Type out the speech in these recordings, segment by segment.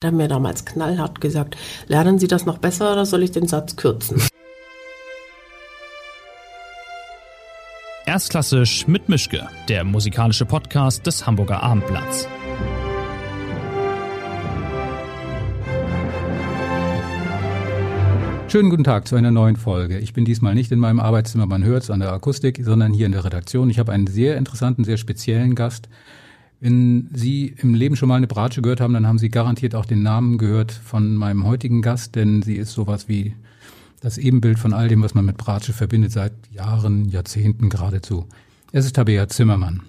Er hat mir damals knallhart gesagt, lernen Sie das noch besser oder soll ich den Satz kürzen? Erstklassisch mit Mischke, der musikalische Podcast des Hamburger Abendblatts. Schönen guten Tag zu einer neuen Folge. Ich bin diesmal nicht in meinem Arbeitszimmer, man hört es an der Akustik, sondern hier in der Redaktion. Ich habe einen sehr interessanten, sehr speziellen Gast. Wenn Sie im Leben schon mal eine Bratsche gehört haben, dann haben Sie garantiert auch den Namen gehört von meinem heutigen Gast, denn sie ist sowas wie das Ebenbild von all dem, was man mit Bratsche verbindet, seit Jahren, Jahrzehnten geradezu. Es ist Tabea Zimmermann.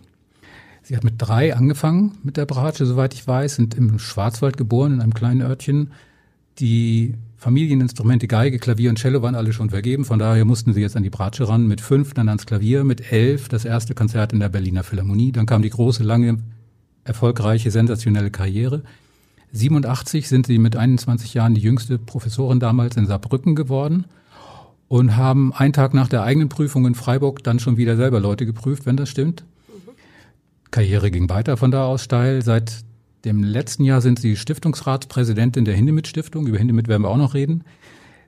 Sie hat mit drei angefangen mit der Bratsche, soweit ich weiß, sind im Schwarzwald geboren, in einem kleinen Örtchen. Die Familieninstrumente Geige, Klavier und Cello waren alle schon vergeben, von daher mussten sie jetzt an die Bratsche ran. Mit fünf dann ans Klavier, mit elf das erste Konzert in der Berliner Philharmonie. Dann kam die große, lange erfolgreiche, sensationelle Karriere. 87 sind sie mit 21 Jahren die jüngste Professorin damals in Saarbrücken geworden und haben einen Tag nach der eigenen Prüfung in Freiburg dann schon wieder selber Leute geprüft, wenn das stimmt. Karriere ging weiter von da aus steil. Seit dem letzten Jahr sind Sie Stiftungsratspräsidentin der Hindemith Stiftung. Über Hindemith werden wir auch noch reden.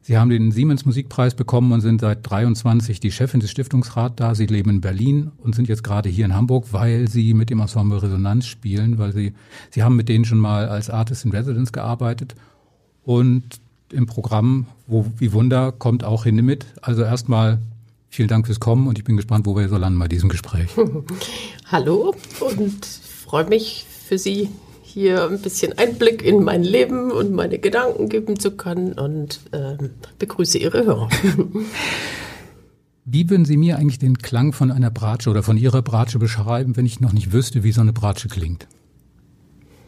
Sie haben den Siemens Musikpreis bekommen und sind seit 23 die Chefin des Stiftungsrats da. Sie leben in Berlin und sind jetzt gerade hier in Hamburg, weil Sie mit dem Ensemble Resonanz spielen, weil Sie, Sie haben mit denen schon mal als Artist in Residence gearbeitet und im Programm, wo, wie Wunder, kommt auch Hinde mit. Also erstmal vielen Dank fürs Kommen und ich bin gespannt, wo wir so landen bei diesem Gespräch. Hallo und freue mich für Sie hier ein bisschen Einblick in mein Leben und meine Gedanken geben zu können und äh, begrüße Ihre Hörer. Wie würden Sie mir eigentlich den Klang von einer Bratsche oder von Ihrer Bratsche beschreiben, wenn ich noch nicht wüsste, wie so eine Bratsche klingt?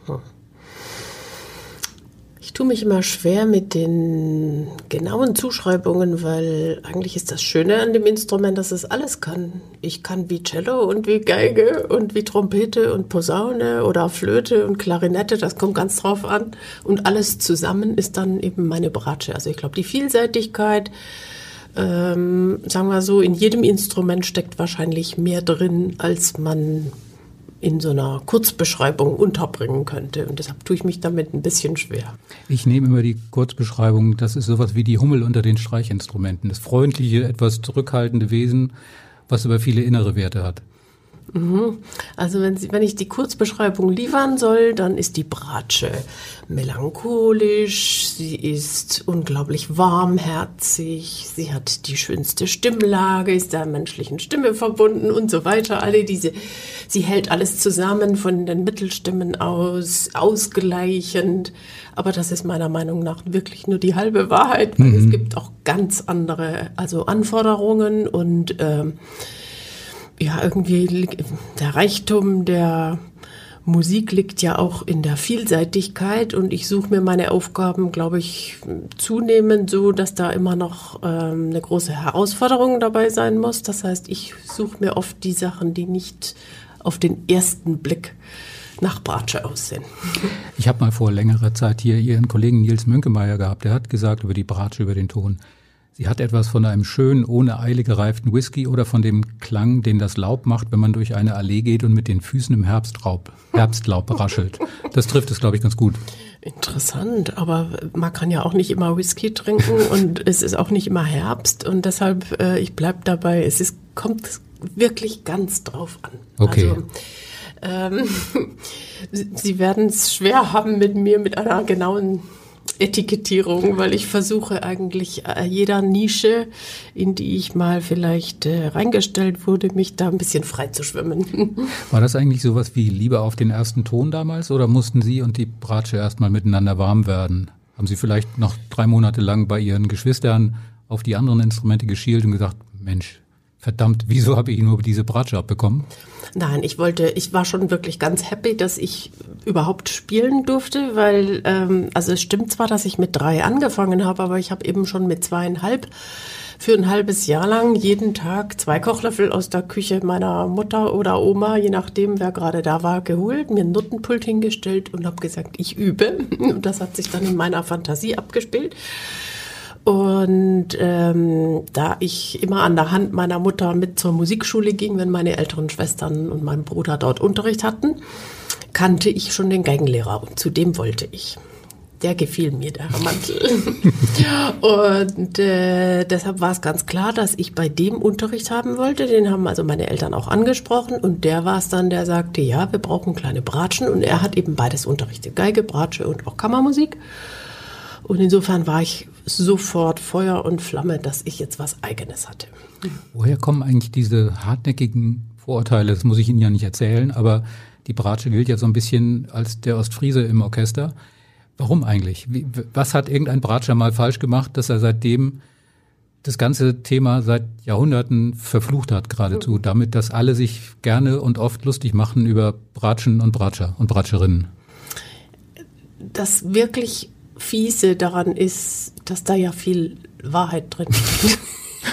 Hm tue mich immer schwer mit den genauen Zuschreibungen, weil eigentlich ist das Schöne an dem Instrument, dass es alles kann. Ich kann wie Cello und wie Geige und wie Trompete und Posaune oder Flöte und Klarinette, das kommt ganz drauf an. Und alles zusammen ist dann eben meine Bratsche. Also ich glaube, die Vielseitigkeit, ähm, sagen wir so, in jedem Instrument steckt wahrscheinlich mehr drin, als man in so einer Kurzbeschreibung unterbringen könnte. Und deshalb tue ich mich damit ein bisschen schwer. Ich nehme immer die Kurzbeschreibung, das ist sowas wie die Hummel unter den Streichinstrumenten. Das freundliche, etwas zurückhaltende Wesen, was aber viele innere Werte hat. Mhm. Also wenn, Sie, wenn ich die Kurzbeschreibung liefern soll, dann ist die Bratsche melancholisch, sie ist unglaublich warmherzig, sie hat die schönste Stimmlage, ist der menschlichen Stimme verbunden und so weiter. Alle diese, sie hält alles zusammen von den Mittelstimmen aus, ausgleichend. Aber das ist meiner Meinung nach wirklich nur die halbe Wahrheit, weil mhm. es gibt auch ganz andere, also Anforderungen und ähm, ja, irgendwie der Reichtum der Musik liegt ja auch in der Vielseitigkeit und ich suche mir meine Aufgaben, glaube ich, zunehmend so, dass da immer noch ähm, eine große Herausforderung dabei sein muss. Das heißt, ich suche mir oft die Sachen, die nicht auf den ersten Blick nach Bratsche aussehen. Ich habe mal vor längerer Zeit hier Ihren Kollegen Nils Mönkemeyer gehabt. Der hat gesagt über die Bratsche, über den Ton. Sie hat etwas von einem schönen, ohne Eile gereiften Whisky oder von dem Klang, den das Laub macht, wenn man durch eine Allee geht und mit den Füßen im Herbstraub, Herbstlaub raschelt. Das trifft es, glaube ich, ganz gut. Interessant, aber man kann ja auch nicht immer Whisky trinken und es ist auch nicht immer Herbst und deshalb, äh, ich bleib dabei, es ist, kommt wirklich ganz drauf an. Okay. Also, ähm, Sie werden es schwer haben mit mir, mit einer genauen Etikettierung, weil ich versuche eigentlich äh, jeder Nische, in die ich mal vielleicht äh, reingestellt wurde, mich da ein bisschen frei zu schwimmen. War das eigentlich sowas wie Liebe auf den ersten Ton damals oder mussten Sie und die Bratsche erstmal miteinander warm werden? Haben Sie vielleicht noch drei Monate lang bei Ihren Geschwistern auf die anderen Instrumente geschielt und gesagt, Mensch, verdammt, wieso habe ich nur diese Bratsche abbekommen? Nein, ich wollte, ich war schon wirklich ganz happy, dass ich überhaupt spielen durfte, weil, ähm, also es stimmt zwar, dass ich mit drei angefangen habe, aber ich habe eben schon mit zweieinhalb für ein halbes Jahr lang jeden Tag zwei Kochlöffel aus der Küche meiner Mutter oder Oma, je nachdem, wer gerade da war, geholt, mir ein Nuttenpult hingestellt und habe gesagt, ich übe. Und das hat sich dann in meiner Fantasie abgespielt. Und ähm, da ich immer an der Hand meiner Mutter mit zur Musikschule ging, wenn meine älteren Schwestern und mein Bruder dort Unterricht hatten, kannte ich schon den Geigenlehrer und zu dem wollte ich. Der gefiel mir, der Herr Mantel. und äh, deshalb war es ganz klar, dass ich bei dem Unterricht haben wollte. Den haben also meine Eltern auch angesprochen. Und der war es dann, der sagte, ja, wir brauchen kleine Bratschen. Und er hat eben beides unterrichtet. Geige, Bratsche und auch Kammermusik. Und insofern war ich sofort Feuer und Flamme, dass ich jetzt was Eigenes hatte. Woher kommen eigentlich diese hartnäckigen Vorurteile? Das muss ich Ihnen ja nicht erzählen, aber die Bratsche gilt ja so ein bisschen als der Ostfriese im Orchester. Warum eigentlich? Wie, was hat irgendein Bratscher mal falsch gemacht, dass er seitdem das ganze Thema seit Jahrhunderten verflucht hat geradezu, damit, dass alle sich gerne und oft lustig machen über Bratschen und Bratscher und Bratscherinnen? Das wirklich fiese daran ist, dass da ja viel Wahrheit drin steckt.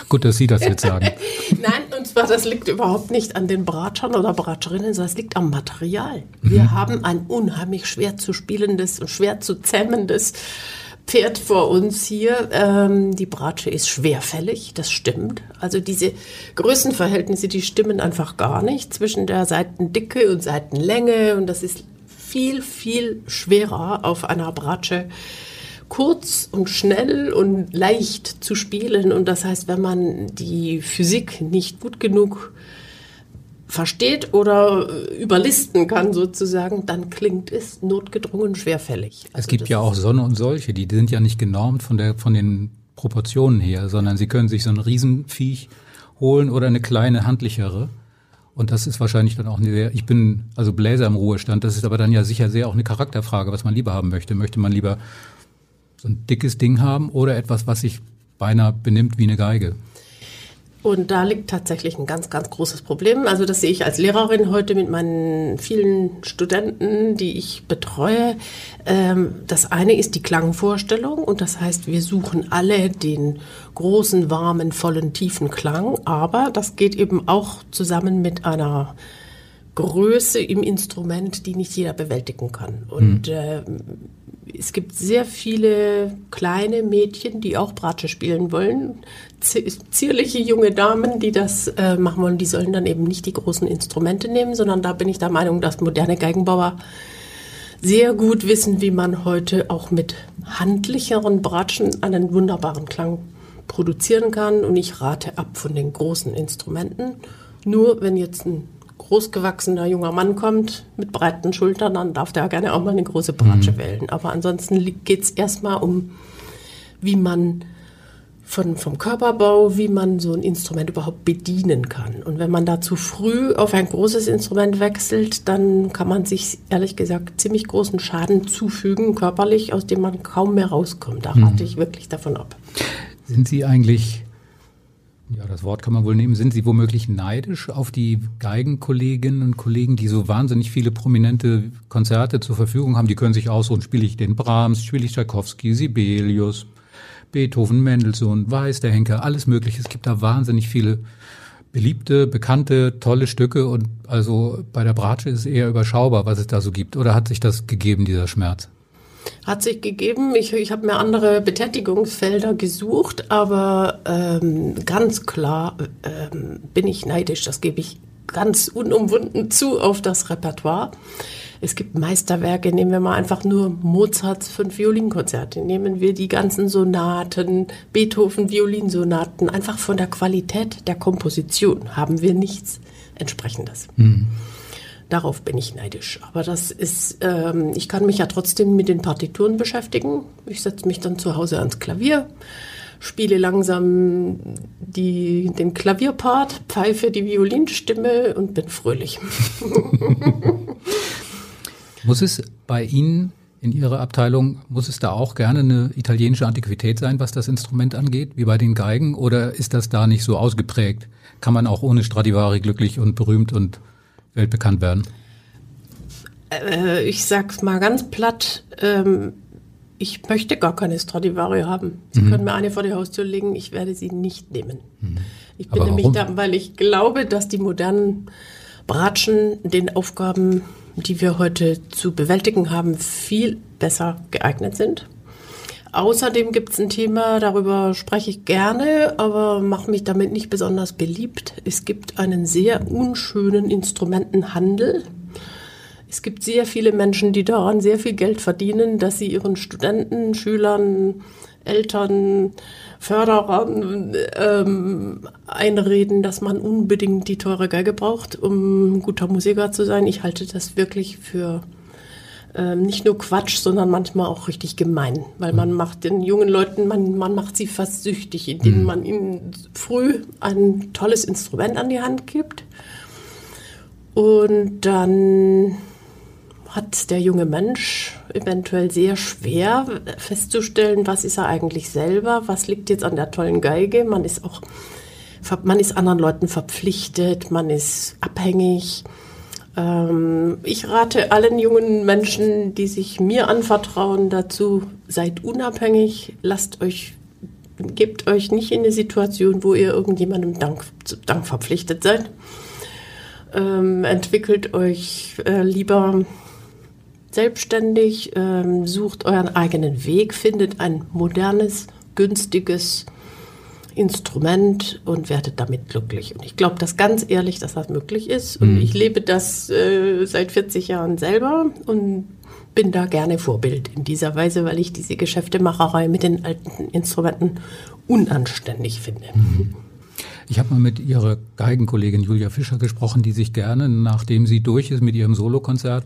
Gut, dass Sie das jetzt sagen. Nein, und zwar, das liegt überhaupt nicht an den Bratschern oder Bratscherinnen, sondern es liegt am Material. Wir mhm. haben ein unheimlich schwer zu spielendes und schwer zu zämmendes Pferd vor uns hier. Ähm, die Bratsche ist schwerfällig, das stimmt. Also diese Größenverhältnisse, die stimmen einfach gar nicht zwischen der Seitendicke und Seitenlänge und das ist viel, viel schwerer auf einer Bratsche kurz und schnell und leicht zu spielen. Und das heißt, wenn man die Physik nicht gut genug versteht oder überlisten kann sozusagen, dann klingt es notgedrungen schwerfällig. Also es gibt ja auch Sonne und solche, die sind ja nicht genormt von, der, von den Proportionen her, sondern sie können sich so ein Riesenviech holen oder eine kleine handlichere. Und das ist wahrscheinlich dann auch eine sehr, ich bin also Bläser im Ruhestand, das ist aber dann ja sicher sehr auch eine Charakterfrage, was man lieber haben möchte. Möchte man lieber so ein dickes Ding haben oder etwas, was sich beinahe benimmt wie eine Geige? Und da liegt tatsächlich ein ganz, ganz großes Problem. Also das sehe ich als Lehrerin heute mit meinen vielen Studenten, die ich betreue. Ähm, das eine ist die Klangvorstellung und das heißt, wir suchen alle den großen, warmen, vollen, tiefen Klang. Aber das geht eben auch zusammen mit einer Größe im Instrument, die nicht jeder bewältigen kann. Und mhm. Es gibt sehr viele kleine Mädchen, die auch Bratsche spielen wollen. Zierliche junge Damen, die das äh, machen wollen, die sollen dann eben nicht die großen Instrumente nehmen, sondern da bin ich der Meinung, dass moderne Geigenbauer sehr gut wissen, wie man heute auch mit handlicheren Bratschen einen wunderbaren Klang produzieren kann. Und ich rate ab von den großen Instrumenten. Nur wenn jetzt ein großgewachsener junger Mann kommt mit breiten Schultern, dann darf der gerne auch mal eine große Bratsche mhm. wählen. Aber ansonsten geht es erstmal um, wie man von, vom Körperbau, wie man so ein Instrument überhaupt bedienen kann. Und wenn man da zu früh auf ein großes Instrument wechselt, dann kann man sich ehrlich gesagt ziemlich großen Schaden zufügen, körperlich, aus dem man kaum mehr rauskommt. Da rate mhm. ich wirklich davon ab. Sind Sie eigentlich ja, das Wort kann man wohl nehmen. Sind Sie womöglich neidisch auf die Geigenkolleginnen und Kollegen, die so wahnsinnig viele prominente Konzerte zur Verfügung haben? Die können sich aussuchen, spiele ich den Brahms, spiele ich Tchaikovsky, Sibelius, Beethoven, Mendelssohn, Weiß, der Henker, alles mögliche. Es gibt da wahnsinnig viele beliebte, bekannte, tolle Stücke und also bei der Bratsche ist es eher überschaubar, was es da so gibt. Oder hat sich das gegeben, dieser Schmerz? Hat sich gegeben. Ich, ich habe mir andere Betätigungsfelder gesucht, aber ähm, ganz klar ähm, bin ich neidisch. Das gebe ich ganz unumwunden zu auf das Repertoire. Es gibt Meisterwerke, nehmen wir mal einfach nur Mozarts fünf Violinkonzerte, nehmen wir die ganzen Sonaten, Beethoven Violinsonaten, einfach von der Qualität der Komposition haben wir nichts entsprechendes. Mhm. Darauf bin ich neidisch. Aber das ist, ähm, ich kann mich ja trotzdem mit den Partituren beschäftigen. Ich setze mich dann zu Hause ans Klavier, spiele langsam die, den Klavierpart, pfeife die Violinstimme und bin fröhlich. muss es bei Ihnen in Ihrer Abteilung, muss es da auch gerne eine italienische Antiquität sein, was das Instrument angeht, wie bei den Geigen? Oder ist das da nicht so ausgeprägt? Kann man auch ohne Stradivari glücklich und berühmt und weltbekannt werden? Äh, ich sag's mal ganz platt. Ähm, ich möchte gar keine Stradivari haben. Sie mhm. können mir eine vor die Haustür legen, ich werde sie nicht nehmen. Mhm. Ich bin nämlich da, weil ich glaube, dass die modernen Bratschen den Aufgaben, die wir heute zu bewältigen haben, viel besser geeignet sind. Außerdem gibt es ein Thema, darüber spreche ich gerne, aber mache mich damit nicht besonders beliebt. Es gibt einen sehr unschönen Instrumentenhandel Es gibt sehr viele Menschen, die daran sehr viel Geld verdienen, dass sie ihren Studenten, Schülern, Eltern, Förderern ähm, einreden, dass man unbedingt die teure Geige braucht, um guter Musiker zu sein. Ich halte das wirklich für ähm, nicht nur Quatsch, sondern manchmal auch richtig gemein, weil man macht den jungen Leuten, man, man macht sie fast süchtig, indem mhm. man ihnen früh ein tolles Instrument an die Hand gibt und dann hat der junge Mensch eventuell sehr schwer festzustellen, was ist er eigentlich selber, was liegt jetzt an der tollen Geige. Man ist auch, man ist anderen Leuten verpflichtet, man ist abhängig. Ähm, ich rate allen jungen Menschen, die sich mir anvertrauen, dazu, seid unabhängig, lasst euch, gebt euch nicht in eine Situation, wo ihr irgendjemandem Dank, Dank verpflichtet seid. Ähm, entwickelt euch äh, lieber selbstständig, ähm, sucht euren eigenen Weg, findet ein modernes, günstiges Instrument und werdet damit glücklich. Und ich glaube das ganz ehrlich, dass das möglich ist. Und mhm. ich lebe das äh, seit 40 Jahren selber und bin da gerne Vorbild in dieser Weise, weil ich diese Geschäftemacherei mit den alten Instrumenten unanständig finde. Mhm. Ich habe mal mit ihrer Geigenkollegin Julia Fischer gesprochen, die sich gerne, nachdem sie durch ist mit ihrem Solokonzert,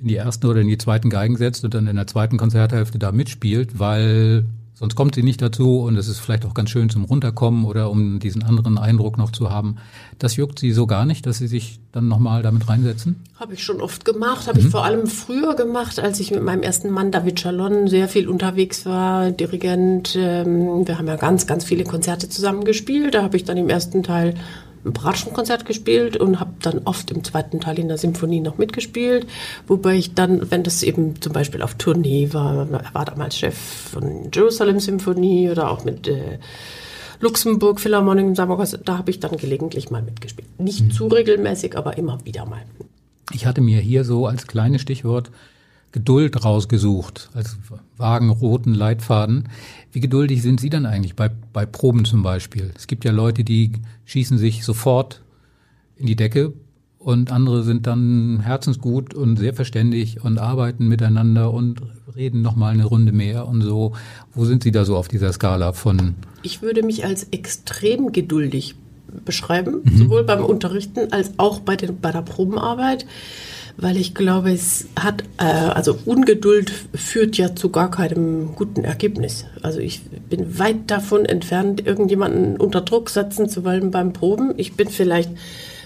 in die ersten oder in die zweiten Geigen setzt und dann in der zweiten Konzerthälfte da mitspielt, weil sonst kommt sie nicht dazu und es ist vielleicht auch ganz schön zum Runterkommen oder um diesen anderen Eindruck noch zu haben. Das juckt sie so gar nicht, dass sie sich dann nochmal damit reinsetzen? Habe ich schon oft gemacht, habe mhm. ich vor allem früher gemacht, als ich mit meinem ersten Mann David Chalon sehr viel unterwegs war, Dirigent. Ähm, wir haben ja ganz, ganz viele Konzerte zusammen gespielt. Da habe ich dann im ersten Teil Bratschenkonzert gespielt und habe dann oft im zweiten Teil in der Symphonie noch mitgespielt, wobei ich dann, wenn das eben zum Beispiel auf Tournee war, er war damals Chef von Jerusalem Symphonie oder auch mit äh, Luxemburg Philharmonic im Sommerkurs, da habe ich dann gelegentlich mal mitgespielt. Nicht mhm. zu regelmäßig, aber immer wieder mal. Ich hatte mir hier so als kleines Stichwort Geduld rausgesucht, als vagen roten Leitfaden. Wie geduldig sind Sie dann eigentlich bei, bei Proben zum Beispiel? Es gibt ja Leute, die schießen sich sofort in die Decke und andere sind dann herzensgut und sehr verständig und arbeiten miteinander und reden noch mal eine Runde mehr und so. Wo sind Sie da so auf dieser Skala von? Ich würde mich als extrem geduldig beschreiben, mhm. sowohl beim Unterrichten als auch bei, den, bei der Probenarbeit weil ich glaube, es hat, äh, also Ungeduld führt ja zu gar keinem guten Ergebnis. Also ich bin weit davon entfernt, irgendjemanden unter Druck setzen zu wollen beim Proben. Ich bin vielleicht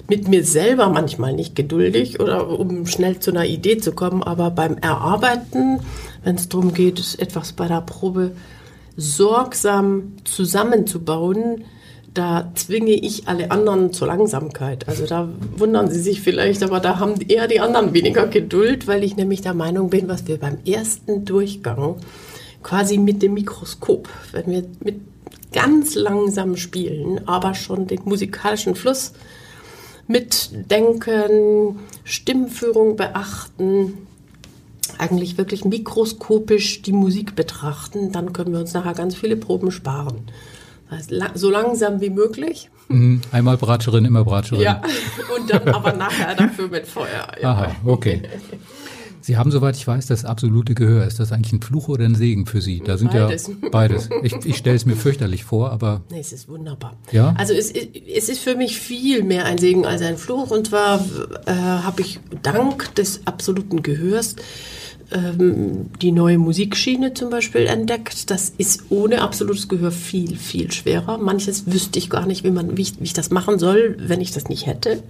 mit mir selber manchmal nicht geduldig oder um schnell zu einer Idee zu kommen, aber beim Erarbeiten, wenn es darum geht, etwas bei der Probe sorgsam zusammenzubauen, da zwinge ich alle anderen zur Langsamkeit. Also da wundern Sie sich vielleicht, aber da haben eher die anderen weniger Geduld, weil ich nämlich der Meinung bin, was wir beim ersten Durchgang quasi mit dem Mikroskop, wenn wir mit ganz langsam spielen, aber schon den musikalischen Fluss mitdenken, Stimmführung beachten, eigentlich wirklich mikroskopisch die Musik betrachten, dann können wir uns nachher ganz viele Proben sparen so langsam wie möglich. Mhm. Einmal Bratscherin, immer Bratscherin. Ja, und dann aber nachher dafür mit Feuer. Ja. Aha, okay. Sie haben, soweit ich weiß, das absolute Gehör. Ist das eigentlich ein Fluch oder ein Segen für Sie? Da sind beides. ja beides. Ich, ich stelle es mir fürchterlich vor, aber. Nee, es ist wunderbar. Ja? Also es, es ist für mich viel mehr ein Segen als ein Fluch. Und zwar äh, habe ich dank des absoluten Gehörs ähm, die neue Musikschiene zum Beispiel entdeckt. Das ist ohne absolutes Gehör viel, viel schwerer. Manches wüsste ich gar nicht, wie, man, wie, ich, wie ich das machen soll, wenn ich das nicht hätte.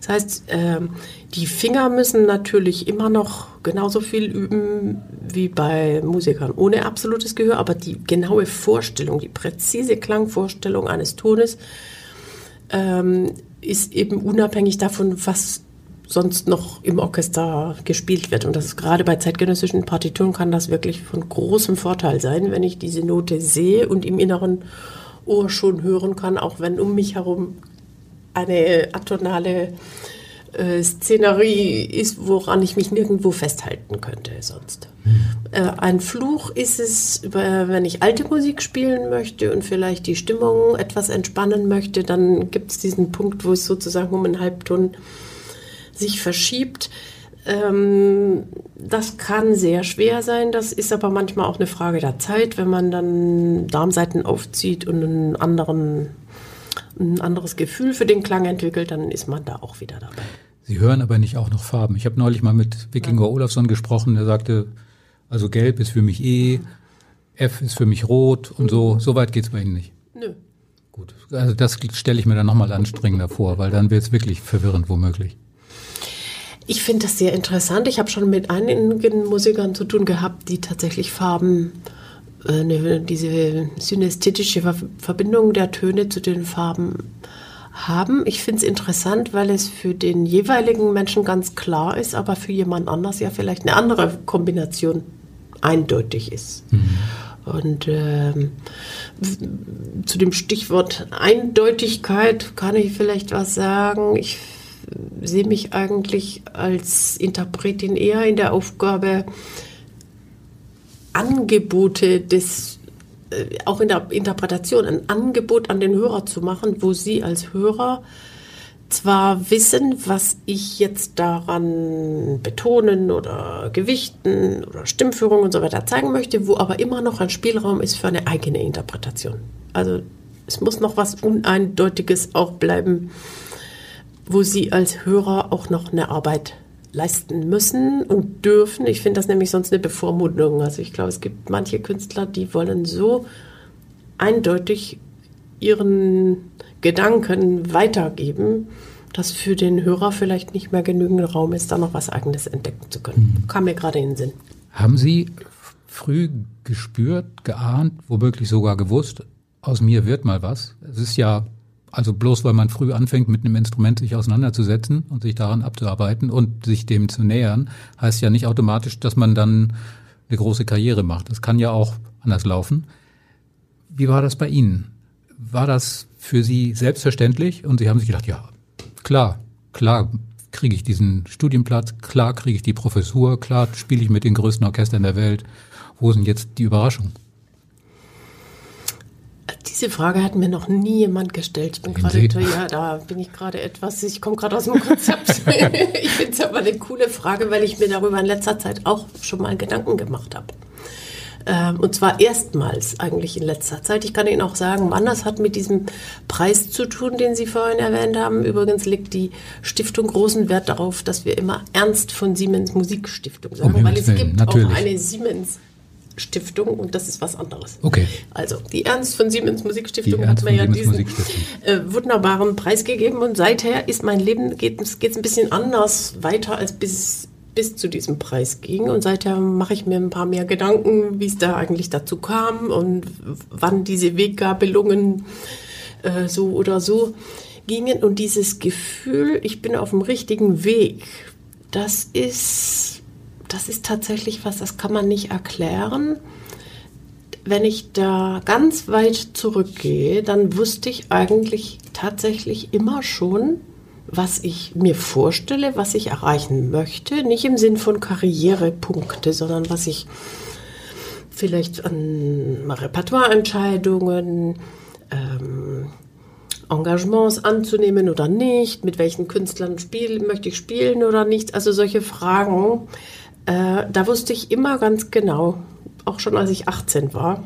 Das heißt, ähm, die Finger müssen natürlich immer noch genauso viel üben wie bei Musikern ohne absolutes Gehör, aber die genaue Vorstellung, die präzise Klangvorstellung eines Tones ähm, ist eben unabhängig davon, was sonst noch im Orchester gespielt wird. Und das ist gerade bei zeitgenössischen Partituren kann das wirklich von großem Vorteil sein, wenn ich diese Note sehe und im inneren Ohr schon hören kann, auch wenn um mich herum eine atonale äh, Szenerie ist, woran ich mich nirgendwo festhalten könnte sonst. Mhm. Äh, ein Fluch ist es, wenn ich alte Musik spielen möchte und vielleicht die Stimmung etwas entspannen möchte, dann gibt es diesen Punkt, wo es sozusagen um einen Halbton sich verschiebt. Ähm, das kann sehr schwer sein. Das ist aber manchmal auch eine Frage der Zeit, wenn man dann Darmseiten aufzieht und einen anderen, ein anderes Gefühl für den Klang entwickelt, dann ist man da auch wieder dabei. Sie hören aber nicht auch noch Farben. Ich habe neulich mal mit Wikinger Olafsson gesprochen, der sagte, also gelb ist für mich E, F ist für mich rot und so. So weit geht's bei Ihnen nicht. Nö. Gut, also das stelle ich mir dann nochmal anstrengender vor, weil dann wird es wirklich verwirrend womöglich. Ich finde das sehr interessant. Ich habe schon mit einigen Musikern zu tun gehabt, die tatsächlich Farben, äh, diese synästhetische Verbindung der Töne zu den Farben haben. Ich finde es interessant, weil es für den jeweiligen Menschen ganz klar ist, aber für jemand anders ja vielleicht eine andere Kombination eindeutig ist. Mhm. Und ähm, zu dem Stichwort Eindeutigkeit kann ich vielleicht was sagen. Ich sehe mich eigentlich als Interpretin eher in der Aufgabe, Angebote des, äh, auch in der Interpretation, ein Angebot an den Hörer zu machen, wo Sie als Hörer zwar wissen, was ich jetzt daran betonen oder gewichten oder Stimmführung und so weiter zeigen möchte, wo aber immer noch ein Spielraum ist für eine eigene Interpretation. Also es muss noch was Uneindeutiges auch bleiben, wo Sie als Hörer auch noch eine Arbeit leisten müssen und dürfen. Ich finde das nämlich sonst eine Bevormundung. Also ich glaube, es gibt manche Künstler, die wollen so eindeutig ihren Gedanken weitergeben, dass für den Hörer vielleicht nicht mehr genügend Raum ist, da noch was Eigenes entdecken zu können. Mhm. Kam mir gerade in den Sinn. Haben Sie früh gespürt, geahnt, womöglich sogar gewusst, aus mir wird mal was? Es ist ja, also bloß weil man früh anfängt, mit einem Instrument sich auseinanderzusetzen und sich daran abzuarbeiten und sich dem zu nähern, heißt ja nicht automatisch, dass man dann eine große Karriere macht. Das kann ja auch anders laufen. Wie war das bei Ihnen? War das für Sie selbstverständlich und Sie haben sich gedacht, ja, klar, klar kriege ich diesen Studienplatz, klar kriege ich die Professur, klar spiele ich mit den größten Orchestern der Welt. Wo sind jetzt die Überraschungen? Diese Frage hat mir noch nie jemand gestellt. Ich bin gerade, ja, da bin ich gerade etwas, ich komme gerade aus dem Konzept. ich finde es aber eine coole Frage, weil ich mir darüber in letzter Zeit auch schon mal Gedanken gemacht habe. Ähm, und zwar erstmals eigentlich in letzter Zeit. Ich kann Ihnen auch sagen, wann das hat mit diesem Preis zu tun, den Sie vorhin erwähnt haben. Übrigens legt die Stiftung großen Wert darauf, dass wir immer Ernst von Siemens Musikstiftung sagen, um weil es gibt Natürlich. auch eine Siemens Stiftung und das ist was anderes. Okay. Also die Ernst von Siemens Musikstiftung hat mir ja diesen äh, wunderbaren Preis gegeben und seither ist mein Leben geht es ein bisschen anders weiter als bis bis zu diesem Preis ging. Und seither mache ich mir ein paar mehr Gedanken, wie es da eigentlich dazu kam und wann diese Weggabelungen äh, so oder so gingen. Und dieses Gefühl, ich bin auf dem richtigen Weg, das ist, das ist tatsächlich was, das kann man nicht erklären. Wenn ich da ganz weit zurückgehe, dann wusste ich eigentlich tatsächlich immer schon, was ich mir vorstelle, was ich erreichen möchte. Nicht im Sinn von Karrierepunkte, sondern was ich vielleicht an Repertoireentscheidungen, ähm, Engagements anzunehmen oder nicht, mit welchen Künstlern spielen, möchte ich spielen oder nicht. Also solche Fragen, äh, da wusste ich immer ganz genau, auch schon als ich 18 war,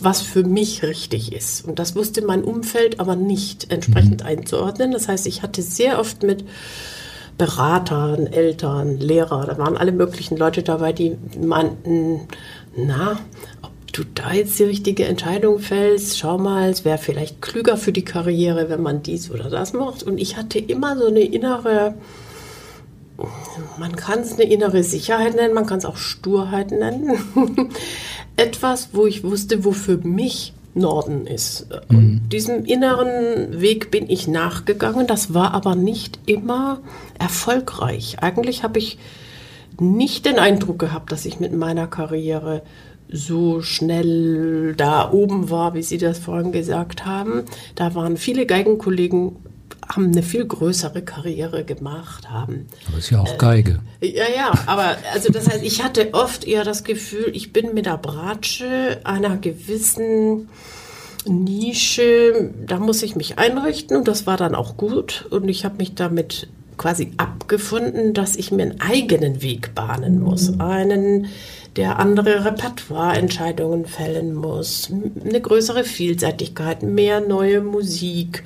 was für mich richtig ist. Und das wusste mein Umfeld aber nicht entsprechend mhm. einzuordnen. Das heißt, ich hatte sehr oft mit Beratern, Eltern, Lehrer, da waren alle möglichen Leute dabei, die meinten, na, ob du da jetzt die richtige Entscheidung fällst, schau mal, es wäre vielleicht klüger für die Karriere, wenn man dies oder das macht. Und ich hatte immer so eine innere, man kann es eine innere Sicherheit nennen, man kann es auch Sturheit nennen. Etwas, wo ich wusste, wo für mich Norden ist. Mhm. Und diesem inneren Weg bin ich nachgegangen. Das war aber nicht immer erfolgreich. Eigentlich habe ich nicht den Eindruck gehabt, dass ich mit meiner Karriere so schnell da oben war, wie Sie das vorhin gesagt haben. Da waren viele Geigenkollegen haben eine viel größere Karriere gemacht haben. Aber ist ja auch Geige. Äh, ja, ja, aber also das heißt, ich hatte oft eher das Gefühl, ich bin mit der Bratsche einer gewissen Nische, da muss ich mich einrichten und das war dann auch gut und ich habe mich damit quasi abgefunden, dass ich mir einen eigenen Weg bahnen muss. Einen, der andere Repertoireentscheidungen fällen muss, eine größere Vielseitigkeit, mehr neue Musik,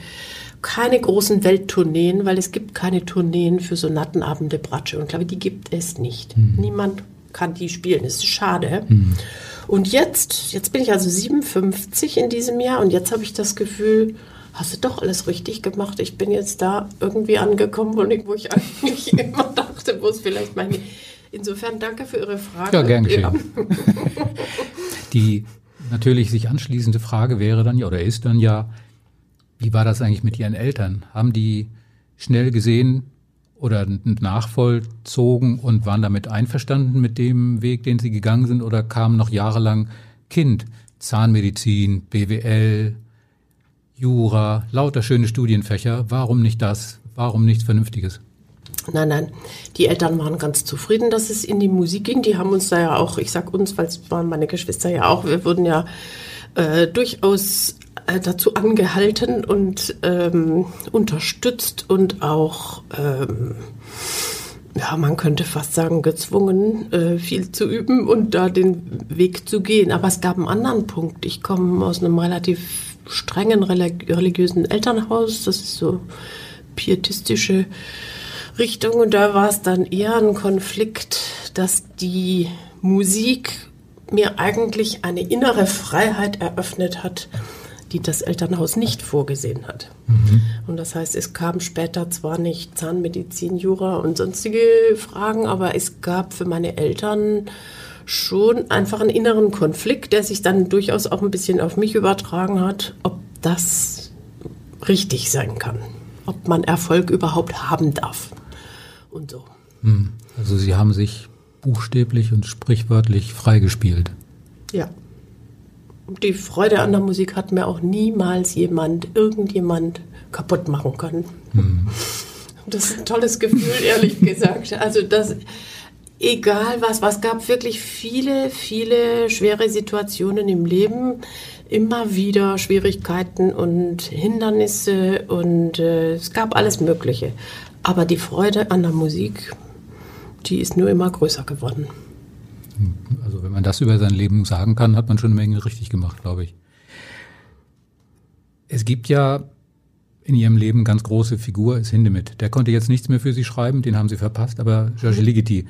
keine großen Welttourneen, weil es gibt keine Tourneen für Sonatenabende Bratsche und glaube, die gibt es nicht. Mhm. Niemand kann die spielen, das ist schade. Mhm. Und jetzt, jetzt bin ich also 57 in diesem Jahr und jetzt habe ich das Gefühl, hast du doch alles richtig gemacht. Ich bin jetzt da irgendwie angekommen, wo ich, eigentlich immer dachte, wo es vielleicht meine. Insofern danke für Ihre Frage. Ja, gern geschehen. Ja. Die natürlich sich anschließende Frage wäre dann ja oder ist dann ja, wie war das eigentlich mit Ihren Eltern? Haben die schnell gesehen oder nachvollzogen und waren damit einverstanden mit dem Weg, den Sie gegangen sind oder kamen noch jahrelang Kind, Zahnmedizin, BWL, Jura, lauter schöne Studienfächer. Warum nicht das? Warum nichts Vernünftiges? Nein, nein. Die Eltern waren ganz zufrieden, dass es in die Musik ging. Die haben uns da ja auch, ich sag uns, weil es waren meine Geschwister ja auch, wir wurden ja äh, durchaus äh, dazu angehalten und ähm, unterstützt und auch, ähm, ja, man könnte fast sagen, gezwungen, äh, viel zu üben und da den Weg zu gehen. Aber es gab einen anderen Punkt. Ich komme aus einem relativ strengen religiösen Elternhaus. Das ist so pietistische Richtung. Und da war es dann eher ein Konflikt, dass die Musik mir eigentlich eine innere Freiheit eröffnet hat, die das Elternhaus nicht vorgesehen hat. Mhm. Und das heißt, es kam später zwar nicht Zahnmedizin, Jura und sonstige Fragen, aber es gab für meine Eltern schon einfach einen inneren Konflikt, der sich dann durchaus auch ein bisschen auf mich übertragen hat, ob das richtig sein kann, ob man Erfolg überhaupt haben darf und so. Hm. Also Sie haben sich buchstäblich und sprichwörtlich freigespielt. Ja. Die Freude an der Musik hat mir auch niemals jemand, irgendjemand kaputt machen können. Hm. Das ist ein tolles Gefühl, ehrlich gesagt. Also das, egal was, was gab wirklich viele, viele schwere Situationen im Leben, immer wieder Schwierigkeiten und Hindernisse und äh, es gab alles Mögliche. Aber die Freude an der Musik, die ist nur immer größer geworden. Also wenn man das über sein Leben sagen kann, hat man schon eine Menge richtig gemacht, glaube ich. Es gibt ja in ihrem Leben ganz große Figur, ist Hindemith. Der konnte jetzt nichts mehr für sie schreiben, den haben sie verpasst, aber Georges Ligeti,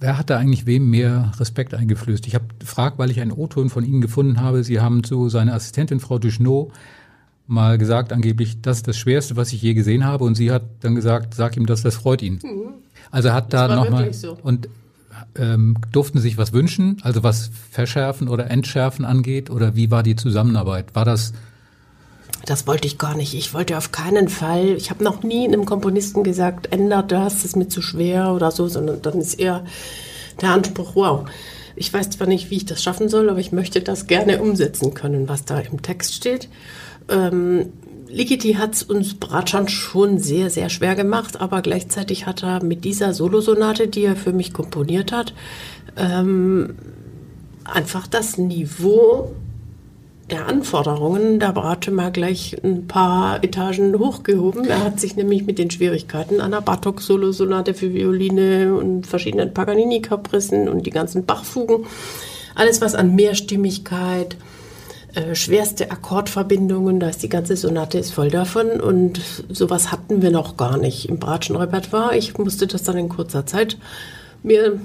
wer hat da eigentlich wem mehr Respekt eingeflößt? Ich habe gefragt, weil ich einen O-Ton von Ihnen gefunden habe. Sie haben zu seiner Assistentin Frau Duchenot mal gesagt, angeblich, das ist das Schwerste, was ich je gesehen habe. Und sie hat dann gesagt, sag ihm das, das freut ihn. Mhm. Also hat da nochmal so. und ähm, durften sich was wünschen, also was Verschärfen oder Entschärfen angeht, oder wie war die Zusammenarbeit? War das das wollte ich gar nicht. Ich wollte auf keinen Fall, ich habe noch nie einem Komponisten gesagt, ändert das, das ist mir zu schwer oder so, sondern dann ist eher der Anspruch, wow, ich weiß zwar nicht, wie ich das schaffen soll, aber ich möchte das gerne umsetzen können, was da im Text steht. Ähm, Ligeti hat es uns Bratschan schon sehr, sehr schwer gemacht, aber gleichzeitig hat er mit dieser Solosonate, die er für mich komponiert hat, ähm, einfach das Niveau der Anforderungen der Bratsche mal gleich ein paar Etagen hochgehoben. Er hat sich nämlich mit den Schwierigkeiten einer Bartok-Solosonate für Violine und verschiedenen Paganini-Kaprissen und die ganzen Bachfugen, alles was an Mehrstimmigkeit, äh, schwerste Akkordverbindungen, da ist die ganze Sonate ist voll davon und sowas hatten wir noch gar nicht im Bratschen Repertoire. Ich musste das dann in kurzer Zeit mir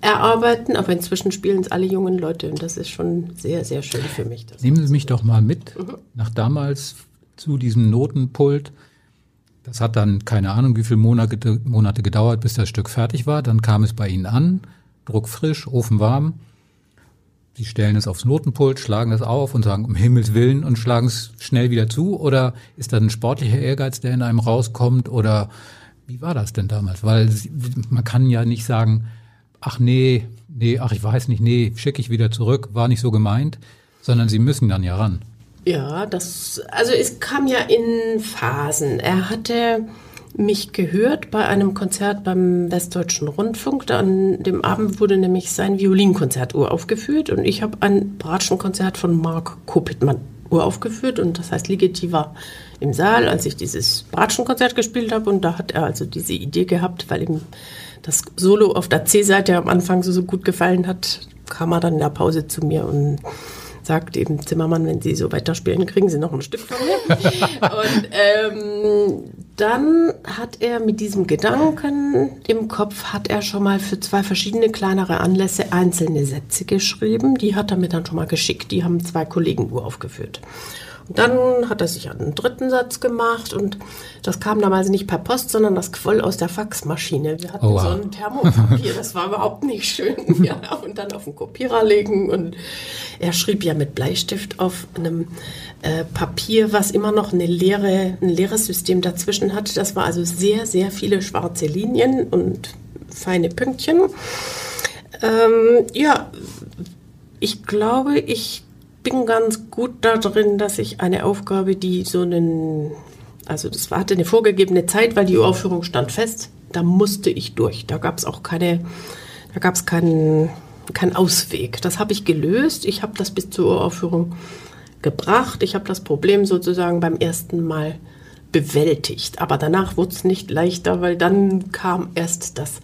erarbeiten, aber inzwischen spielen es alle jungen Leute und das ist schon sehr, sehr schön für mich. Nehmen Sie mich doch mal mit mhm. nach damals zu diesem Notenpult. Das hat dann keine Ahnung, wie viele Monate, Monate gedauert, bis das Stück fertig war. Dann kam es bei Ihnen an, druckfrisch, ofenwarm. Sie stellen es aufs Notenpult, schlagen es auf und sagen, um Himmels Willen und schlagen es schnell wieder zu? Oder ist da ein sportlicher Ehrgeiz, der in einem rauskommt? Oder wie war das denn damals? Weil man kann ja nicht sagen, ach nee, nee, ach ich weiß nicht, nee, schicke ich wieder zurück, war nicht so gemeint, sondern Sie müssen dann ja ran. Ja, das, also es kam ja in Phasen. Er hatte mich gehört bei einem Konzert beim Westdeutschen Rundfunk. An dem Abend wurde nämlich sein Violinkonzert uraufgeführt und ich habe ein Bratschenkonzert von Mark Kopitmann uraufgeführt und das heißt, Ligeti war im Saal, als ich dieses Bratschenkonzert gespielt habe und da hat er also diese Idee gehabt, weil ihm das Solo auf der C-Seite am Anfang so, so gut gefallen hat, kam er dann in der Pause zu mir und sagt eben Zimmermann, wenn Sie so weiterspielen, kriegen Sie noch ein Stück von mir. und ähm, dann hat er mit diesem Gedanken im Kopf, hat er schon mal für zwei verschiedene kleinere Anlässe einzelne Sätze geschrieben. Die hat er mir dann schon mal geschickt. Die haben zwei Kollegen uraufgeführt. Und dann hat er sich einen dritten Satz gemacht und das kam damals nicht per Post, sondern das quoll aus der Faxmaschine. Wir hatten oh, wow. so ein Thermopapier, das war überhaupt nicht schön. Ja, und dann auf den Kopierer legen und er schrieb ja mit Bleistift auf einem äh, Papier, was immer noch eine leere, ein leeres System dazwischen hat. Das war also sehr, sehr viele schwarze Linien und feine Pünktchen. Ähm, ja, ich glaube, ich bin ganz gut da drin, dass ich eine Aufgabe, die so einen, also das hatte eine vorgegebene Zeit, weil die Uraufführung stand fest, da musste ich durch. Da gab es auch keine, da gab es keinen kein Ausweg. Das habe ich gelöst. Ich habe das bis zur Uraufführung gebracht. Ich habe das Problem sozusagen beim ersten Mal bewältigt. Aber danach wurde es nicht leichter, weil dann kam erst das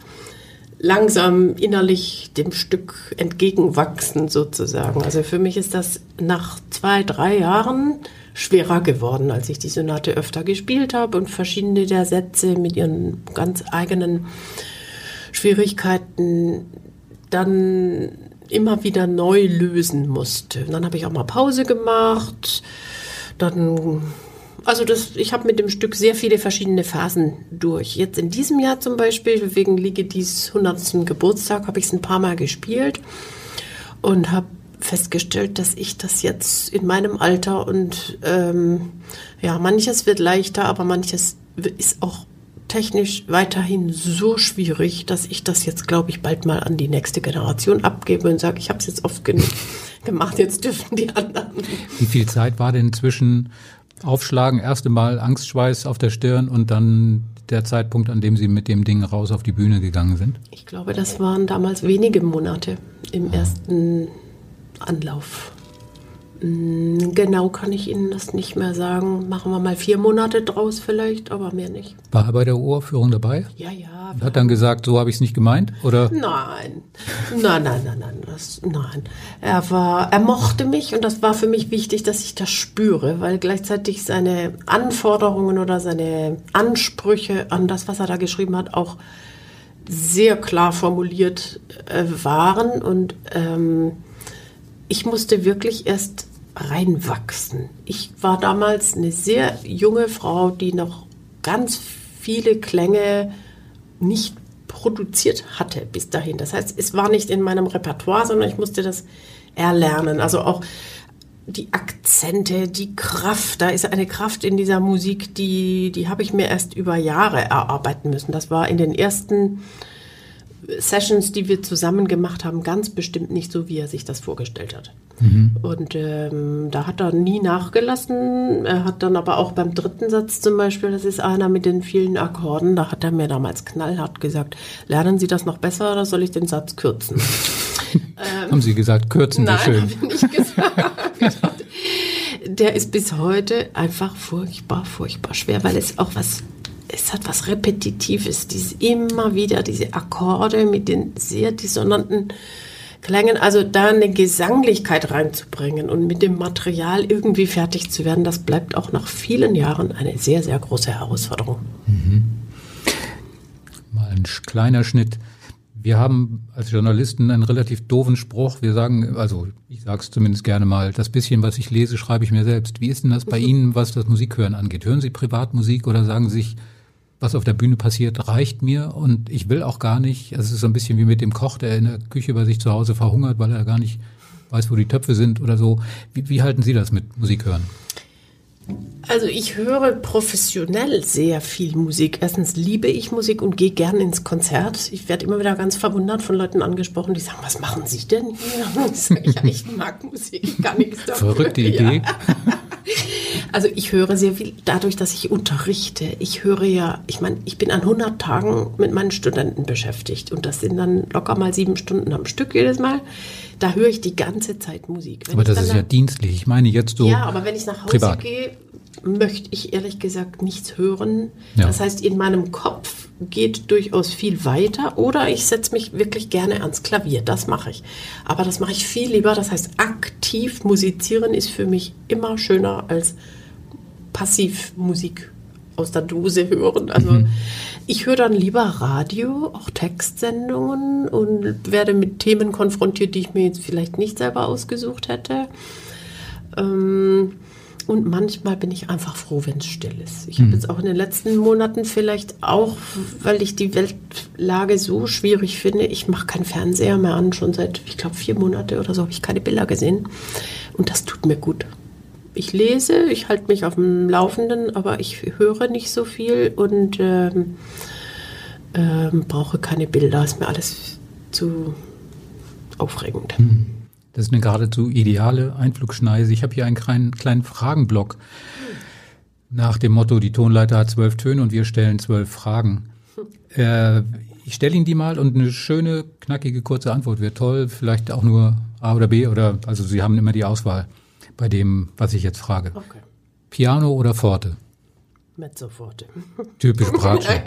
langsam innerlich dem Stück entgegenwachsen sozusagen. Also für mich ist das nach zwei, drei Jahren schwerer geworden, als ich die Sonate öfter gespielt habe und verschiedene der Sätze mit ihren ganz eigenen Schwierigkeiten dann immer wieder neu lösen musste. Und dann habe ich auch mal Pause gemacht, dann also das, ich habe mit dem Stück sehr viele verschiedene Phasen durch. Jetzt in diesem Jahr zum Beispiel, wegen Ligedis 100. Geburtstag, habe ich es ein paar Mal gespielt und habe festgestellt, dass ich das jetzt in meinem Alter und ähm, ja, manches wird leichter, aber manches ist auch technisch weiterhin so schwierig, dass ich das jetzt, glaube ich, bald mal an die nächste Generation abgebe und sage, ich habe es jetzt oft genug gemacht, jetzt dürfen die anderen. Wie viel Zeit war denn zwischen Aufschlagen, erste Mal Angstschweiß auf der Stirn und dann der Zeitpunkt, an dem Sie mit dem Ding raus auf die Bühne gegangen sind? Ich glaube, das waren damals wenige Monate im ah. ersten Anlauf. Mm, genau kann ich Ihnen das nicht mehr sagen. Machen wir mal vier Monate draus vielleicht, aber mehr nicht. War er bei der Uraufführung dabei? Ja, ja. Und hat dann gesagt, so habe ich es nicht gemeint, oder? Nein, nein, nein, nein, nein, das, nein. Er war, er mochte mich und das war für mich wichtig, dass ich das spüre, weil gleichzeitig seine Anforderungen oder seine Ansprüche an das, was er da geschrieben hat, auch sehr klar formuliert äh, waren und ähm, ich musste wirklich erst reinwachsen. Ich war damals eine sehr junge Frau, die noch ganz viele Klänge nicht produziert hatte bis dahin. Das heißt, es war nicht in meinem Repertoire, sondern ich musste das erlernen. Also auch die Akzente, die Kraft, da ist eine Kraft in dieser Musik, die, die habe ich mir erst über Jahre erarbeiten müssen. Das war in den ersten Sessions, die wir zusammen gemacht haben, ganz bestimmt nicht so, wie er sich das vorgestellt hat. Mhm. Und ähm, da hat er nie nachgelassen. Er hat dann aber auch beim dritten Satz zum Beispiel, das ist einer mit den vielen Akkorden, da hat er mir damals knallhart gesagt, lernen Sie das noch besser oder soll ich den Satz kürzen? ähm, Haben Sie gesagt, kürzen Sie schön? Nein, habe ich nicht gesagt. Der ist bis heute einfach furchtbar, furchtbar schwer, weil es auch was es hat was Repetitives, dieses immer wieder diese Akkorde mit den sehr dissonanten Klängen, also da eine Gesanglichkeit reinzubringen und mit dem Material irgendwie fertig zu werden, das bleibt auch nach vielen Jahren eine sehr, sehr große Herausforderung. Mhm. Mal ein kleiner Schnitt. Wir haben als Journalisten einen relativ doofen Spruch. Wir sagen, also ich sage es zumindest gerne mal, das bisschen, was ich lese, schreibe ich mir selbst. Wie ist denn das bei mhm. Ihnen, was das Musikhören angeht? Hören Sie Privatmusik oder sagen Sie sich, was auf der Bühne passiert, reicht mir und ich will auch gar nicht, also es ist so ein bisschen wie mit dem Koch, der in der Küche bei sich zu Hause verhungert, weil er gar nicht weiß, wo die Töpfe sind oder so. Wie, wie halten Sie das mit Musik hören? Also ich höre professionell sehr viel Musik. Erstens liebe ich Musik und gehe gern ins Konzert. Ich werde immer wieder ganz verwundert von Leuten angesprochen, die sagen, was machen Sie denn hier? Ich sage, ja, ich mag Musik, kann nichts dafür. Verrückte Idee. Ja. Also ich höre sehr viel dadurch, dass ich unterrichte. Ich höre ja, ich meine, ich bin an 100 Tagen mit meinen Studenten beschäftigt und das sind dann locker mal sieben Stunden am Stück jedes Mal. Da höre ich die ganze Zeit Musik. Wenn aber das ist ja dienstlich. Ich meine jetzt so. Ja, aber wenn ich nach Hause privat. gehe, möchte ich ehrlich gesagt nichts hören. Ja. Das heißt, in meinem Kopf geht durchaus viel weiter oder ich setze mich wirklich gerne ans Klavier. Das mache ich. Aber das mache ich viel lieber. Das heißt, aktiv musizieren ist für mich immer schöner als passiv Musik aus der Dose hören. Also mhm. ich höre dann lieber Radio, auch Textsendungen und werde mit Themen konfrontiert, die ich mir jetzt vielleicht nicht selber ausgesucht hätte. Ähm, und manchmal bin ich einfach froh, wenn es still ist. Ich mhm. habe jetzt auch in den letzten Monaten vielleicht auch, weil ich die Weltlage so schwierig finde, ich mache keinen Fernseher mehr an. Schon seit, ich glaube, vier Monate oder so habe ich keine Bilder gesehen. Und das tut mir gut. Ich lese, ich halte mich auf dem Laufenden, aber ich höre nicht so viel und ähm, ähm, brauche keine Bilder. Ist mir alles zu aufregend. Mhm. Das ist eine geradezu ideale Einflugschneise. Ich habe hier einen kleinen, kleinen Fragenblock nach dem Motto, die Tonleiter hat zwölf Töne und wir stellen zwölf Fragen. Äh, ich stelle Ihnen die mal und eine schöne, knackige, kurze Antwort wäre toll. Vielleicht auch nur A oder B oder, also Sie haben immer die Auswahl bei dem, was ich jetzt frage. Okay. Piano oder Forte? Mezzoforte. Typisch Bratsche.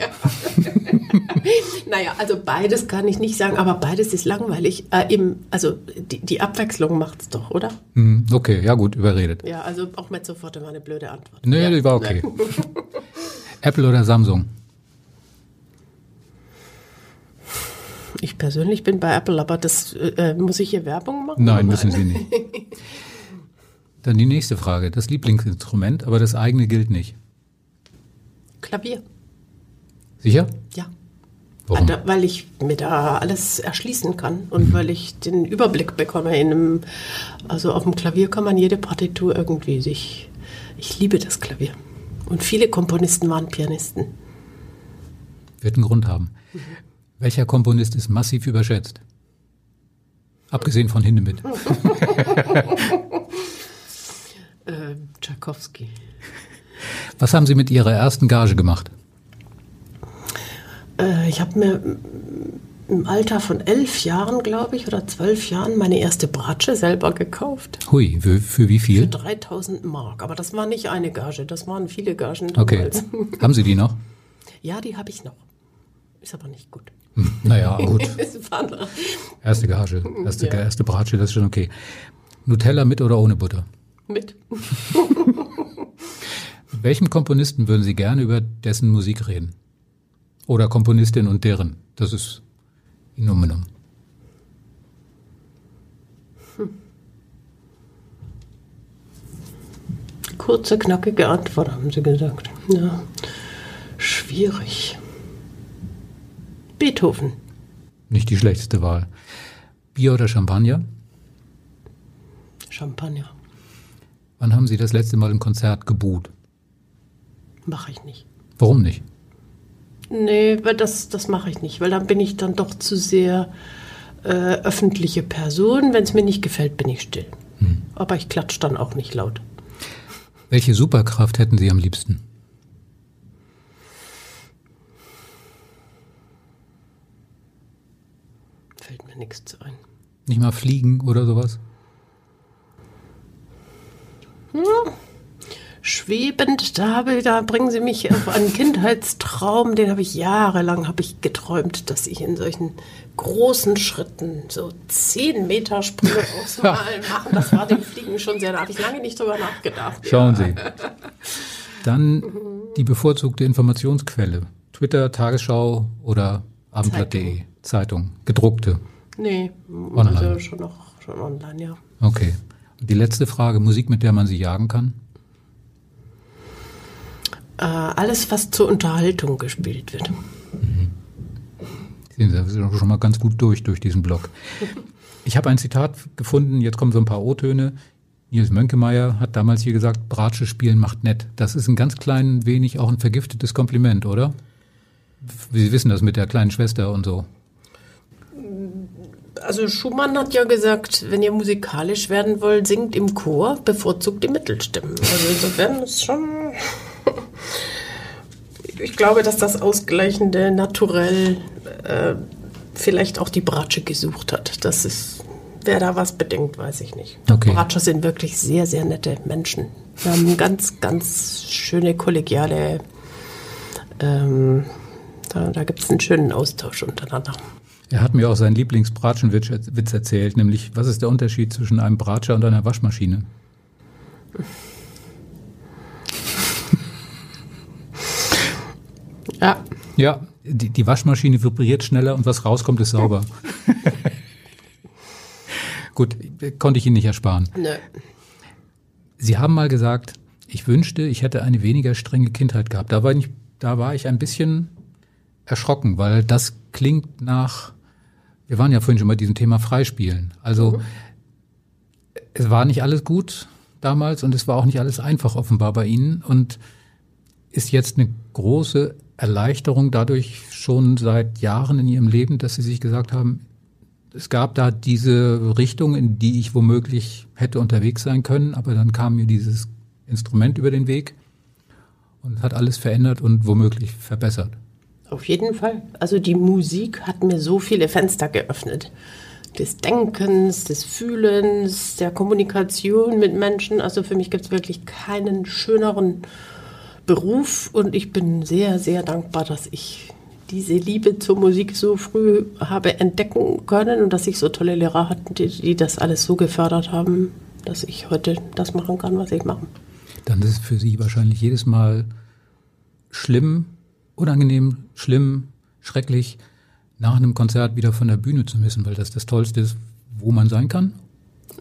naja, also beides kann ich nicht sagen, aber beides ist langweilig. Äh, eben, also die, die Abwechslung macht es doch, oder? Hm, okay, ja gut, überredet. Ja, also auch Mezzoforte war eine blöde Antwort. Nee, ja. die war okay. Apple oder Samsung? Ich persönlich bin bei Apple, aber das äh, muss ich hier Werbung machen? Nein, müssen Sie nicht. Dann die nächste Frage. Das Lieblingsinstrument, aber das eigene gilt nicht. Klavier. Sicher? Ja. Warum? Weil ich mir da alles erschließen kann und mhm. weil ich den Überblick bekomme. In einem, also auf dem Klavier kann man jede Partitur irgendwie sich. Ich liebe das Klavier. Und viele Komponisten waren Pianisten. Wird einen Grund haben. Mhm. Welcher Komponist ist massiv überschätzt? Abgesehen von Hindemith. Tchaikovsky. Was haben Sie mit Ihrer ersten Gage gemacht? Äh, ich habe mir im Alter von elf Jahren, glaube ich, oder zwölf Jahren meine erste Bratsche selber gekauft. Hui, für, für wie viel? Für 3000 Mark. Aber das war nicht eine Gage, das waren viele Gagen damals. Okay. haben Sie die noch? Ja, die habe ich noch. Ist aber nicht gut. Hm, naja, gut. erste Gage, erste, ja. erste Bratsche, das ist schon okay. Nutella mit oder ohne Butter? Mit. Mit welchem Komponisten würden Sie gerne über dessen Musik reden? Oder Komponistin und deren? Das ist Innominum. Hm. Kurze, knackige Antwort, haben Sie gesagt. Ja, schwierig. Beethoven. Nicht die schlechteste Wahl. Bier oder Champagner? Champagner. Wann haben Sie das letzte Mal ein Konzert gebuht? Mache ich nicht. Warum nicht? Nee, weil das, das mache ich nicht, weil dann bin ich dann doch zu sehr äh, öffentliche Person. Wenn es mir nicht gefällt, bin ich still. Hm. Aber ich klatsche dann auch nicht laut. Welche Superkraft hätten Sie am liebsten? Fällt mir nichts ein. Nicht mal fliegen oder sowas? Hm schwebend. Da, da bringen Sie mich auf einen Kindheitstraum, den habe ich jahrelang habe ich geträumt, dass ich in solchen großen Schritten so zehn Meter Sprünge aufs Mal machen. Das war dem Fliegen schon sehr, da habe ich lange nicht drüber nachgedacht. Schauen ja. Sie. Dann die bevorzugte Informationsquelle. Twitter, Tagesschau oder Abendblatt.de, Zeitung. Zeitung, gedruckte. Nee, online. Also schon noch schon online, ja. Okay. Die letzte Frage, Musik, mit der man sie jagen kann? äh, alles, was zur Unterhaltung gespielt wird. Mhm. Sehen Sie, sind schon mal ganz gut durch, durch diesen Blog. Ich habe ein Zitat gefunden, jetzt kommen so ein paar O-Töne. Nils Mönkemeyer hat damals hier gesagt, Bratsche spielen macht nett. Das ist ein ganz klein wenig auch ein vergiftetes Kompliment, oder? Sie wissen das mit der kleinen Schwester und so. Also Schumann hat ja gesagt, wenn ihr musikalisch werden wollt, singt im Chor, bevorzugt die Mittelstimmen. Also insofern ist schon. Ich glaube, dass das ausgleichende Naturell äh, vielleicht auch die Bratsche gesucht hat. Das ist, wer da was bedenkt, weiß ich nicht. Okay. Bratscher sind wirklich sehr, sehr nette Menschen. Wir haben ganz, ganz schöne kollegiale. Ähm, da da gibt es einen schönen Austausch untereinander. Er hat mir auch seinen Lieblingsbratschenwitz Witz erzählt, nämlich was ist der Unterschied zwischen einem Bratscher und einer Waschmaschine? Ja, Ja, die, die Waschmaschine vibriert schneller und was rauskommt, ist sauber. Gut, konnte ich Ihnen nicht ersparen. nö. Sie haben mal gesagt, ich wünschte, ich hätte eine weniger strenge Kindheit gehabt. Da war ich, da war ich ein bisschen erschrocken, weil das klingt nach, wir waren ja vorhin schon bei diesem Thema Freispielen. Also es war nicht alles gut damals und es war auch nicht alles einfach offenbar bei Ihnen und ist jetzt eine große Erleichterung dadurch schon seit Jahren in Ihrem Leben, dass Sie sich gesagt haben, es gab da diese Richtung, in die ich womöglich hätte unterwegs sein können, aber dann kam mir dieses Instrument über den Weg und hat alles verändert und womöglich verbessert. Auf jeden Fall. Also die Musik hat mir so viele Fenster geöffnet. Des Denkens, des Fühlens, der Kommunikation mit Menschen. Also für mich gibt es wirklich keinen schöneren Beruf und ich bin sehr, sehr dankbar, dass ich diese Liebe zur Musik so früh habe entdecken können und dass ich so tolle Lehrer hatte, die, die das alles so gefördert haben, dass ich heute das machen kann, was ich mache. Dann ist es für Sie wahrscheinlich jedes Mal schlimm, unangenehm, schlimm, schrecklich, nach einem Konzert wieder von der Bühne zu müssen, weil das das Tollste ist, wo man sein kann?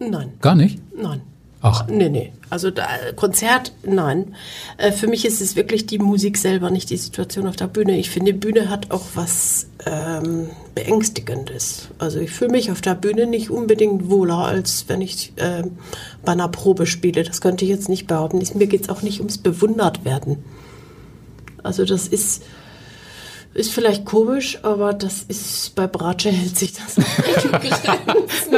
Nein, Gar nicht? nein. Ach, Nee, nee. Also da, Konzert, nein. Äh, für mich ist es wirklich die Musik selber, nicht die Situation auf der Bühne. Ich finde, Bühne hat auch was ähm, Beängstigendes. Also ich fühle mich auf der Bühne nicht unbedingt wohler, als wenn ich ähm, bei einer Probe spiele. Das könnte ich jetzt nicht behaupten. Mir geht es auch nicht ums Bewundertwerden. Also das ist, ist vielleicht komisch, aber das ist bei Bratsche hält sich das.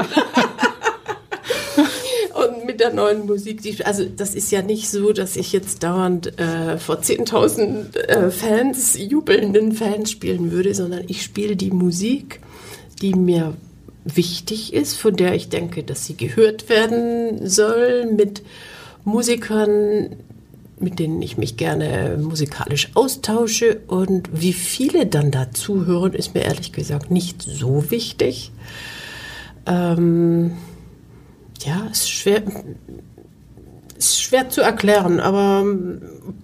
Und mit der neuen Musik, die, also das ist ja nicht so, dass ich jetzt dauernd äh, vor 10.000 äh, Fans, jubelnden Fans spielen würde, sondern ich spiele die Musik, die mir wichtig ist, von der ich denke, dass sie gehört werden soll, mit Musikern, mit denen ich mich gerne musikalisch austausche. Und wie viele dann dazuhören, ist mir ehrlich gesagt nicht so wichtig. Ähm, ja, ist schwer, ist schwer zu erklären, aber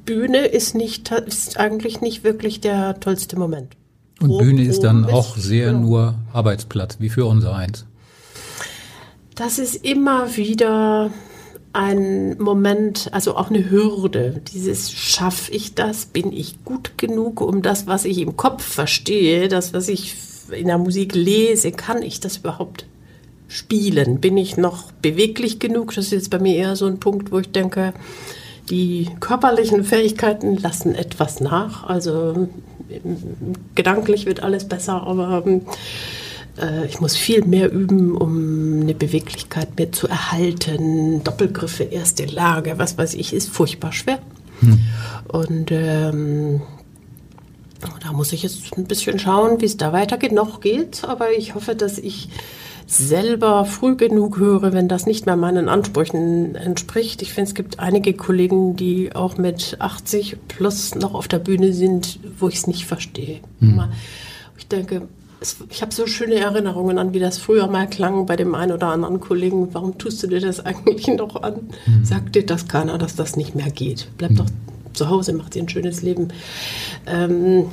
Bühne ist, nicht, ist eigentlich nicht wirklich der tollste Moment. und Pro- Bühne ist dann auch sehr genau. nur Arbeitsplatz, wie für unser eins. Das ist immer wieder ein Moment, also auch eine Hürde. Dieses, schaffe ich das? Bin ich gut genug, um das, was ich im Kopf verstehe, das, was ich in der Musik lese, kann ich das überhaupt spielen? Bin ich noch beweglich genug? Das ist jetzt bei mir eher so ein Punkt, wo ich denke, die körperlichen Fähigkeiten lassen etwas nach. Also ähm, gedanklich wird alles besser, aber ähm, äh, ich muss viel mehr üben, um eine Beweglichkeit mehr zu erhalten. Doppelgriffe, erste Lage, was weiß ich, ist furchtbar schwer. Und ähm, da muss ich jetzt ein bisschen schauen, wie es da weitergeht. Noch geht's, aber ich hoffe, dass ich selber früh genug höre, wenn das nicht mehr meinen Ansprüchen entspricht. Ich finde, es gibt einige Kollegen, die auch mit 80 plus noch auf der Bühne sind, wo ich es nicht verstehe. Mal- Ich denke, ich habe so schöne Erinnerungen an, wie das früher mal klang bei dem einen oder anderen Kollegen. Warum tust du dir das eigentlich noch an? Sagt dir das keiner, dass das nicht mehr geht. Bleib doch zu Hause, mach dir ein schönes Leben. Ähm,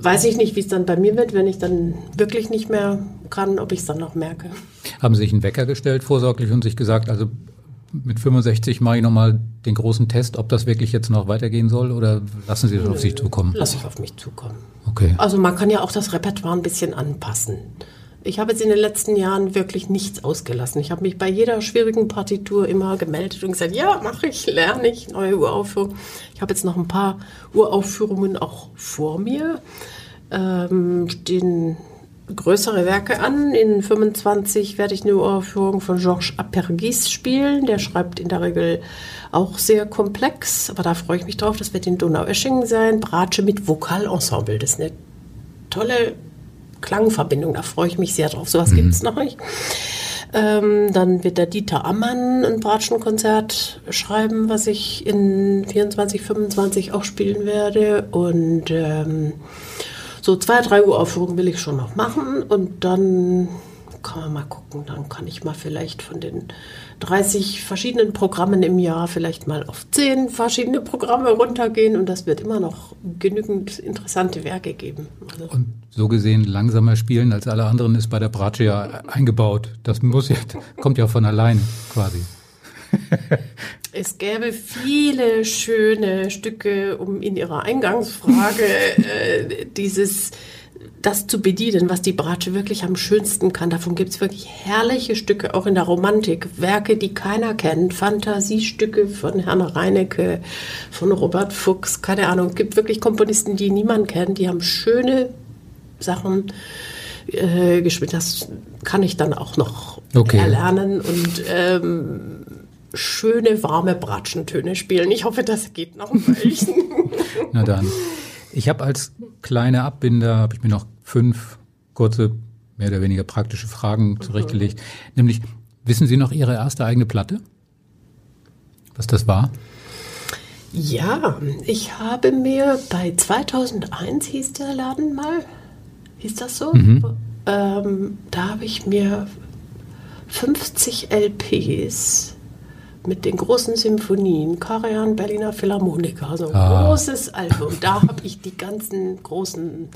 weiß ich nicht, wie es dann bei mir wird, wenn ich dann wirklich nicht mehr kann, ob ich es dann noch merke. Haben Sie sich einen Wecker gestellt vorsorglich und sich gesagt, also mit 65 mache ich nochmal den großen Test, ob das wirklich jetzt noch weitergehen soll oder lassen Sie das auf sich zukommen? Lass ich auf mich zukommen. Okay. Also man kann ja auch das Repertoire ein bisschen anpassen. Ich habe jetzt in den letzten Jahren wirklich nichts ausgelassen. Ich habe mich bei jeder schwierigen Partitur immer gemeldet und gesagt, ja, mache ich, lerne ich, neue Uraufführung. Ich habe jetzt noch ein paar Uraufführungen auch vor mir. Ähm, stehen größere Werke an. In 25 werde ich eine Uraufführung von Georges Apergis spielen. Der schreibt in der Regel auch sehr komplex, aber da freue ich mich drauf. Das wird in Donaueschingen sein. Bratsche mit Vokalensemble. Das ist eine tolle Klangverbindung. Da freue ich mich sehr drauf. Sowas mhm. gibt es noch nicht. Ähm, dann wird der Dieter Ammann ein Bratschenkonzert schreiben, was ich in 24, 25 auch spielen werde. Und ähm, so zwei, drei Uhr Aufführungen will ich schon noch machen und dann kann man mal gucken. Dann kann ich mal vielleicht von den 30 verschiedenen Programmen im Jahr vielleicht mal auf 10 verschiedene Programme runtergehen und das wird immer noch genügend interessante Werke geben. Also und so gesehen langsamer spielen als alle anderen ist bei der Bratsche ja eingebaut. Das muss ja, kommt ja von allein quasi. Es gäbe viele schöne Stücke, um in Ihrer Eingangsfrage äh, dieses das zu bedienen, was die Bratsche wirklich am schönsten kann. Davon gibt es wirklich herrliche Stücke, auch in der Romantik. Werke, die keiner kennt. Fantasiestücke von Herrn Reinecke, von Robert Fuchs, keine Ahnung. Es gibt wirklich Komponisten, die niemand kennt. Die haben schöne Sachen äh, gespielt. Das kann ich dann auch noch okay. erlernen. Und ähm, schöne, warme Bratschentöne spielen. Ich hoffe, das geht noch ein Weilchen. Na dann. Ich habe als kleine Abbinder, habe ich mir noch fünf kurze, mehr oder weniger praktische Fragen zurechtgelegt. Nämlich, wissen Sie noch Ihre erste eigene Platte? Was das war? Ja, ich habe mir bei 2001 hieß der Laden mal, hieß das so? Mhm. Ähm, da habe ich mir 50 LPs mit den großen Symphonien, Karajan, Berliner Philharmoniker, so ein ah. großes Album. Da habe ich die ganzen großen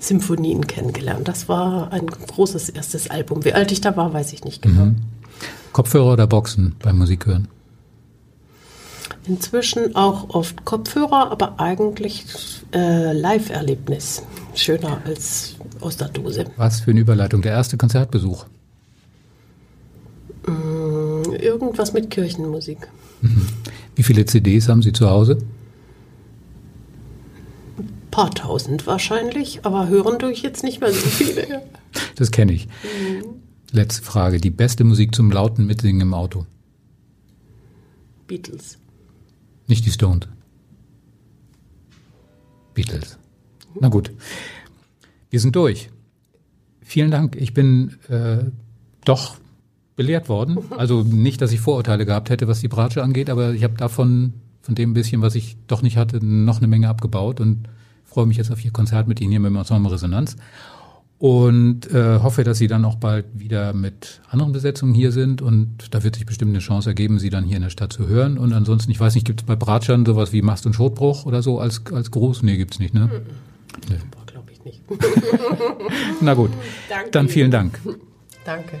Symphonien kennengelernt. Das war ein großes erstes Album. Wie alt ich da war, weiß ich nicht genau. Mhm. Kopfhörer oder Boxen beim Musikhören? Inzwischen auch oft Kopfhörer, aber eigentlich äh, Live-Erlebnis. Schöner als aus der Dose. Was für eine Überleitung. Der erste Konzertbesuch. Mm, irgendwas mit Kirchenmusik. Mhm. Wie viele CDs haben Sie zu Hause? Ein paar tausend wahrscheinlich, aber hören tue ich jetzt nicht mehr so viele. das kenne ich. Mhm. Letzte Frage. Die beste Musik zum lauten Mitsingen im Auto? Beatles. Nicht die Stones. Beatles. Na gut. Wir sind durch. Vielen Dank. Ich bin äh, doch belehrt worden. Also nicht, dass ich Vorurteile gehabt hätte, was die Bratsche angeht, aber ich habe davon, von dem bisschen, was ich doch nicht hatte, noch eine Menge abgebaut und freue mich jetzt auf Ihr Konzert mit Ihnen hier mit dem Ensemble Resonanz. Und äh, hoffe, dass Sie dann auch bald wieder mit anderen Besetzungen hier sind und da wird sich bestimmt eine Chance ergeben, Sie dann hier in der Stadt zu hören. Und ansonsten, ich weiß nicht, gibt es bei Bratschern sowas wie Mast und Schotbruch oder so als, als Gruß? Nee, gibt's nicht, ne? Nee. Glaube ich nicht. Na gut, Danke. dann vielen Dank. Danke.